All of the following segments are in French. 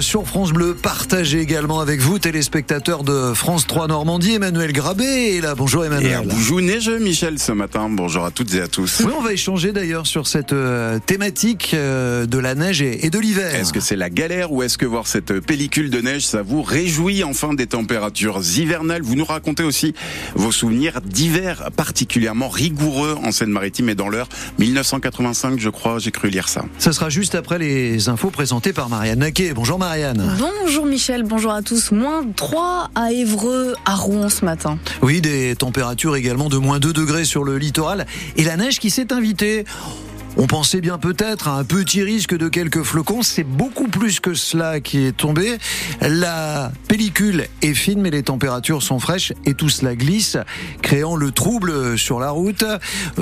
Sur France Bleu, partagez également avec vous, téléspectateurs de France 3 Normandie, Emmanuel Grabé est là. Bonjour Emmanuel. bonjour neige Michel ce matin. Bonjour à toutes et à tous. Oui, on va échanger d'ailleurs sur cette euh, thématique euh, de la neige et de l'hiver. Est-ce que c'est la galère ou est-ce que voir cette pellicule de neige, ça vous réjouit enfin des températures hivernales? Vous nous racontez aussi vos souvenirs d'hiver particulièrement rigoureux en Seine-Maritime et dans l'heure 1985, je crois, j'ai cru lire ça. Ce sera juste après les infos présentées par Marianne Naquet. Bonjour Marianne. Bonjour Michel, bonjour à tous. Moins 3 à Évreux, à Rouen ce matin. Oui, des températures également de moins 2 degrés sur le littoral et la neige qui s'est invitée. On pensait bien peut-être à un petit risque de quelques flocons. C'est beaucoup plus que cela qui est tombé. La pellicule est fine, mais les températures sont fraîches et tout cela glisse, créant le trouble sur la route,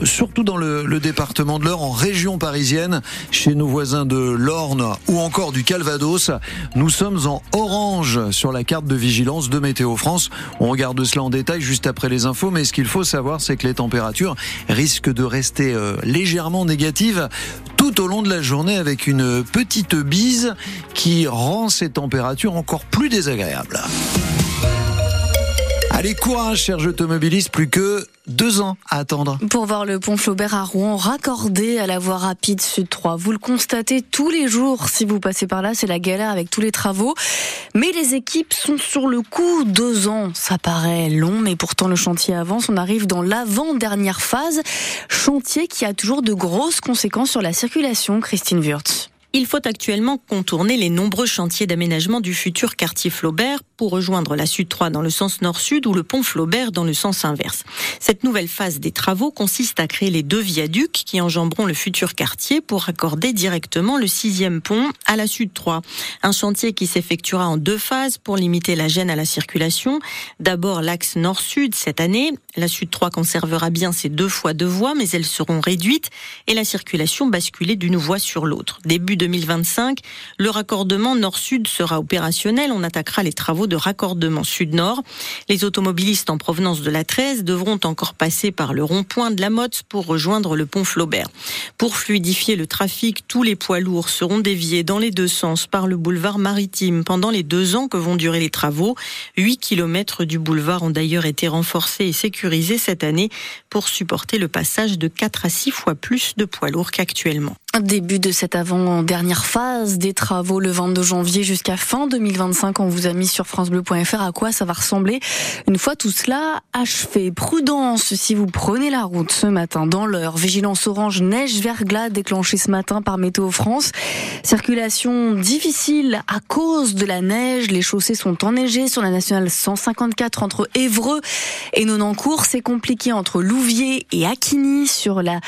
surtout dans le, département de l'Eure, en région parisienne, chez nos voisins de l'Orne ou encore du Calvados. Nous sommes en orange sur la carte de vigilance de Météo France. On regarde cela en détail juste après les infos, mais ce qu'il faut savoir, c'est que les températures risquent de rester euh, légèrement négatives tout au long de la journée avec une petite bise qui rend ces températures encore plus désagréables. Allez, courage, chers automobilistes, plus que deux ans à attendre. Pour voir le pont Flaubert à Rouen raccordé à la voie rapide Sud 3. Vous le constatez tous les jours si vous passez par là, c'est la galère avec tous les travaux. Mais les équipes sont sur le coup. Deux ans, ça paraît long, mais pourtant le chantier avance. On arrive dans l'avant-dernière phase. Chantier qui a toujours de grosses conséquences sur la circulation, Christine Wurtz. Il faut actuellement contourner les nombreux chantiers d'aménagement du futur quartier Flaubert pour rejoindre la Sud 3 dans le sens nord-sud ou le pont Flaubert dans le sens inverse. Cette nouvelle phase des travaux consiste à créer les deux viaducs qui enjamberont le futur quartier pour raccorder directement le sixième pont à la Sud 3. Un chantier qui s'effectuera en deux phases pour limiter la gêne à la circulation. D'abord l'axe nord-sud cette année. La Sud 3 conservera bien ses deux fois deux voies, mais elles seront réduites et la circulation basculée d'une voie sur l'autre. Début 2025, le raccordement nord-sud sera opérationnel. On attaquera les travaux de raccordement sud-nord. Les automobilistes en provenance de la 13 devront encore passer par le rond-point de la Motte pour rejoindre le pont Flaubert. Pour fluidifier le trafic, tous les poids lourds seront déviés dans les deux sens par le boulevard maritime pendant les deux ans que vont durer les travaux. 8 kilomètres du boulevard ont d'ailleurs été renforcés et sécurisés cette année pour supporter le passage de 4 à 6 fois plus de poids lourds qu'actuellement. Début de cette avant-dernière phase des travaux le 22 janvier jusqu'à fin 2025. On vous a mis sur francebleu.fr à quoi ça va ressembler une fois tout cela achevé? Prudence si vous prenez la route ce matin dans l'heure. Vigilance orange, neige, verglas déclenchée ce matin par Météo France. Circulation difficile à cause de la neige. Les chaussées sont enneigées sur la nationale 154 entre Évreux et Nonancourt. C'est compliqué entre Louviers et Aquigny sur la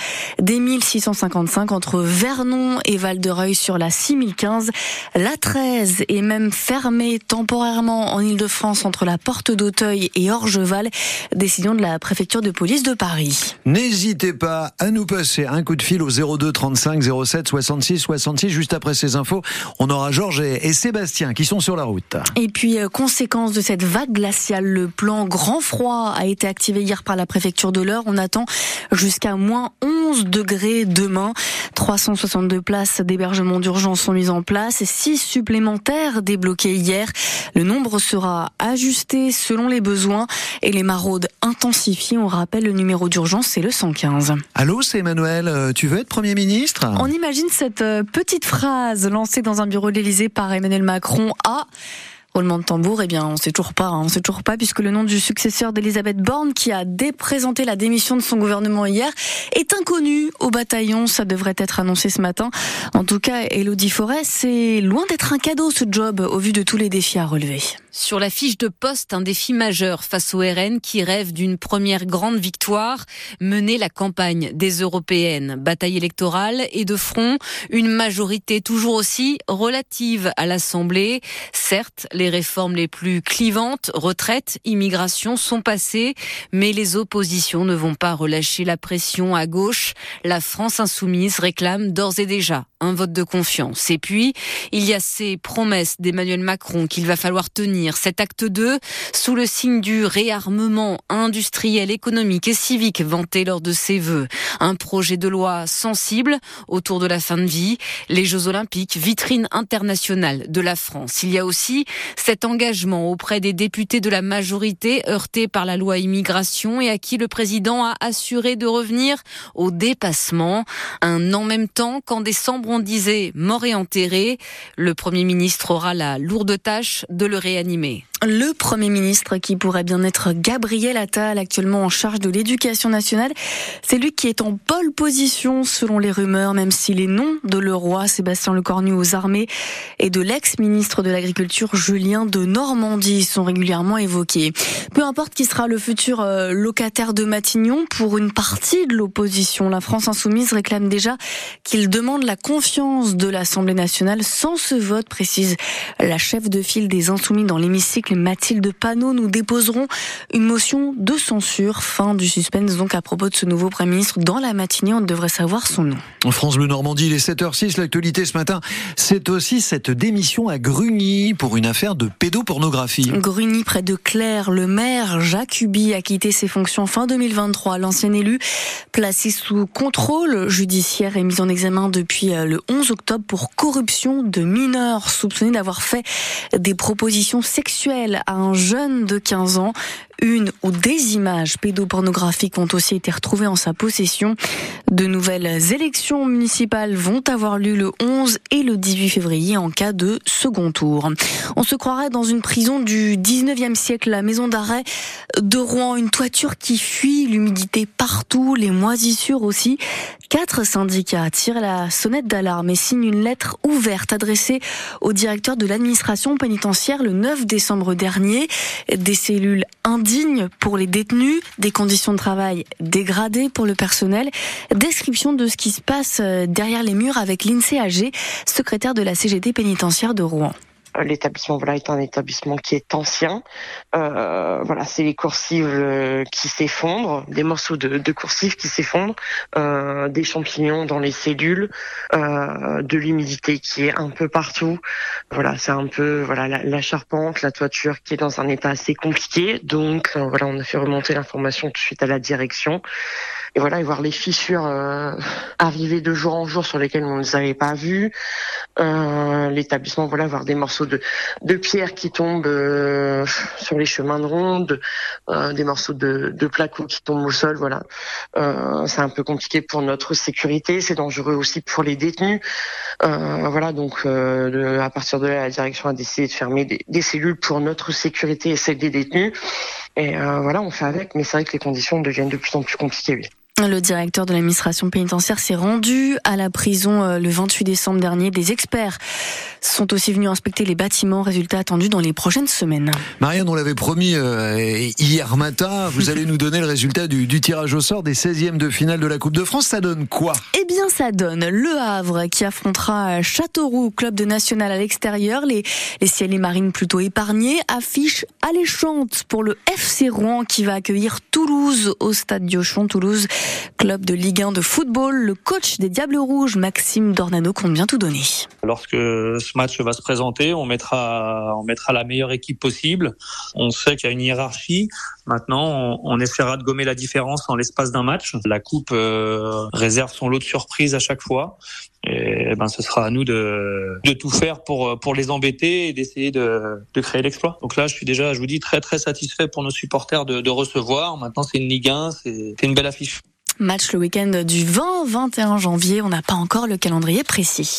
D1655 entre Vernon et Val-de-Reuil sur la 6015. La 13 est même fermée temporairement en Ile-de-France entre la porte d'Auteuil et Orgeval. Décision de la préfecture de police de Paris. N'hésitez pas à nous passer un coup de fil au 02 35 07 66 66. Juste après ces infos, on aura Georges et Sébastien qui sont sur la route. Et puis, euh, conséquence de cette vague glaciale, le plan grand froid a été activé hier par la préfecture de l'Eure. On attend jusqu'à moins 11 degrés demain. 362 places d'hébergement d'urgence sont mises en place et 6 supplémentaires débloquées hier. Le nombre sera ajusté selon les besoins et les maraudes intensifiées. On rappelle le numéro d'urgence, c'est le 115. Allô, c'est Emmanuel. Euh, tu veux être Premier ministre? On imagine cette euh, petite phrase lancée dans un bureau de l'Élysée par Emmanuel Macron à Roulement de tambour, eh bien, on sait toujours pas, hein, on sait toujours pas, puisque le nom du successeur d'Elisabeth Borne, qui a déprésenté la démission de son gouvernement hier, est inconnu au bataillon. Ça devrait être annoncé ce matin. En tout cas, Elodie Forêt, c'est loin d'être un cadeau ce job, au vu de tous les défis à relever. Sur la fiche de poste, un défi majeur face au RN qui rêve d'une première grande victoire, mener la campagne des européennes. Bataille électorale et de front, une majorité toujours aussi relative à l'Assemblée. Certes, les réformes les plus clivantes, retraite, immigration, sont passées, mais les oppositions ne vont pas relâcher la pression à gauche. La France insoumise réclame d'ores et déjà un vote de confiance. Et puis, il y a ces promesses d'Emmanuel Macron qu'il va falloir tenir Cet acte 2, sous le signe du réarmement industriel, économique et civique vanté lors de ses vœux. Un projet de loi sensible autour de la fin de vie, les Jeux Olympiques, vitrine internationale de la France. Il y a aussi cet engagement auprès des députés de la majorité heurtés par la loi immigration et à qui le président a assuré de revenir au dépassement. Un en même temps qu'en décembre on disait mort et enterré, le Premier ministre aura la lourde tâche de le réanimer animé. Le Premier ministre qui pourrait bien être Gabriel Attal, actuellement en charge de l'éducation nationale, c'est lui qui est en pole position selon les rumeurs, même si les noms de le roi Sébastien Lecornu aux armées et de l'ex-ministre de l'Agriculture Julien de Normandie sont régulièrement évoqués. Peu importe qui sera le futur euh, locataire de Matignon, pour une partie de l'opposition, la France insoumise réclame déjà qu'il demande la confiance de l'Assemblée nationale sans ce vote, précise la chef de file des insoumis dans l'hémicycle Mathilde Panot, nous déposerons une motion de censure. Fin du suspense donc à propos de ce nouveau Premier ministre. Dans la matinée, on devrait savoir son nom. En France Bleu Normandie, il est 7h06. L'actualité ce matin, c'est aussi cette démission à Grugny pour une affaire de pédopornographie. Grugny, près de Claire, le maire Jacques Ubi a quitté ses fonctions fin 2023. L'ancien élu, placé sous contrôle judiciaire et mis en examen depuis euh, le 11 octobre pour corruption de mineurs, soupçonné d'avoir fait des propositions sexuelles à un jeune de 15 ans. Une ou des images pédopornographiques ont aussi été retrouvées en sa possession. De nouvelles élections municipales vont avoir lieu le 11 et le 18 février en cas de second tour. On se croirait dans une prison du 19e siècle, la maison d'arrêt de Rouen, une toiture qui fuit, l'humidité partout, les moisissures aussi. Quatre syndicats tirent la sonnette d'alarme et signent une lettre ouverte adressée au directeur de l'administration pénitentiaire le 9 décembre dernier. Des cellules indignes pour les détenus, des conditions de travail dégradées pour le personnel, description de ce qui se passe derrière les murs avec l'INSEE AG, secrétaire de la CGT pénitentiaire de Rouen. Euh, l'établissement voilà est un établissement qui est ancien. Euh, voilà, c'est les coursives euh, qui s'effondrent, des morceaux de, coursives qui s'effondrent, des champignons dans les cellules, de l'humidité qui est un peu partout. Voilà, c'est un peu voilà la, la, charpente, la toiture qui est dans un état assez compliqué. Donc voilà, on a fait remonter l'information tout de suite à la direction et voilà et voir les fissures euh, arriver de jour en jour sur lesquelles on ne les avait pas vues. Euh, L'établissement, voilà, voir des morceaux de, de pierre qui tombent euh, sur les chemins de ronde, euh, des morceaux de, de placo qui tombent au sol, voilà. Euh, c'est un peu compliqué pour notre sécurité, c'est dangereux aussi pour les détenus. voilà, donc à partir de là, la direction a décidé de fermer des, des cellules pour notre sécurité et celle des détenus. Et voilà, on fait avec, mais c'est vrai que les conditions deviennent de plus en plus compliquées. Le directeur de l'administration pénitentiaire s'est rendu à la prison euh, le 28 décembre dernier. Des experts sont aussi venus inspecter les bâtiments. Résultat attendu dans les prochaines semaines. Marianne, on l'avait promis euh, hier matin. Vous allez nous donner le résultat du, du, tirage au sort des 16e de finale de la Coupe de France. Ça donne quoi? Eh bien, ça donne Le Havre qui affrontera Châteauroux, club de national à l'extérieur. Les, les ciels et marines plutôt épargnés. Affiche alléchante pour le FC Rouen qui va accueillir Toulouse au stade Diochon. Toulouse club de Ligue 1 de football. Le coach des Diables Rouges, Maxime Dornano, compte bien tout donner. Lorsque ce match va se présenter, on mettra, on mettra la meilleure équipe possible. On sait qu'il y a une hiérarchie. Maintenant, on, on, essaiera de gommer la différence en l'espace d'un match. La coupe euh, réserve son lot de surprises à chaque fois. Et ben, ce sera à nous de, de tout faire pour, pour les embêter et d'essayer de, de créer l'exploit. Donc là, je suis déjà, je vous dis, très très satisfait pour nos supporters de, de recevoir. Maintenant, c'est une Ligue 1, c'est une belle affiche. Match le week-end du 20-21 janvier. On n'a pas encore le calendrier précis.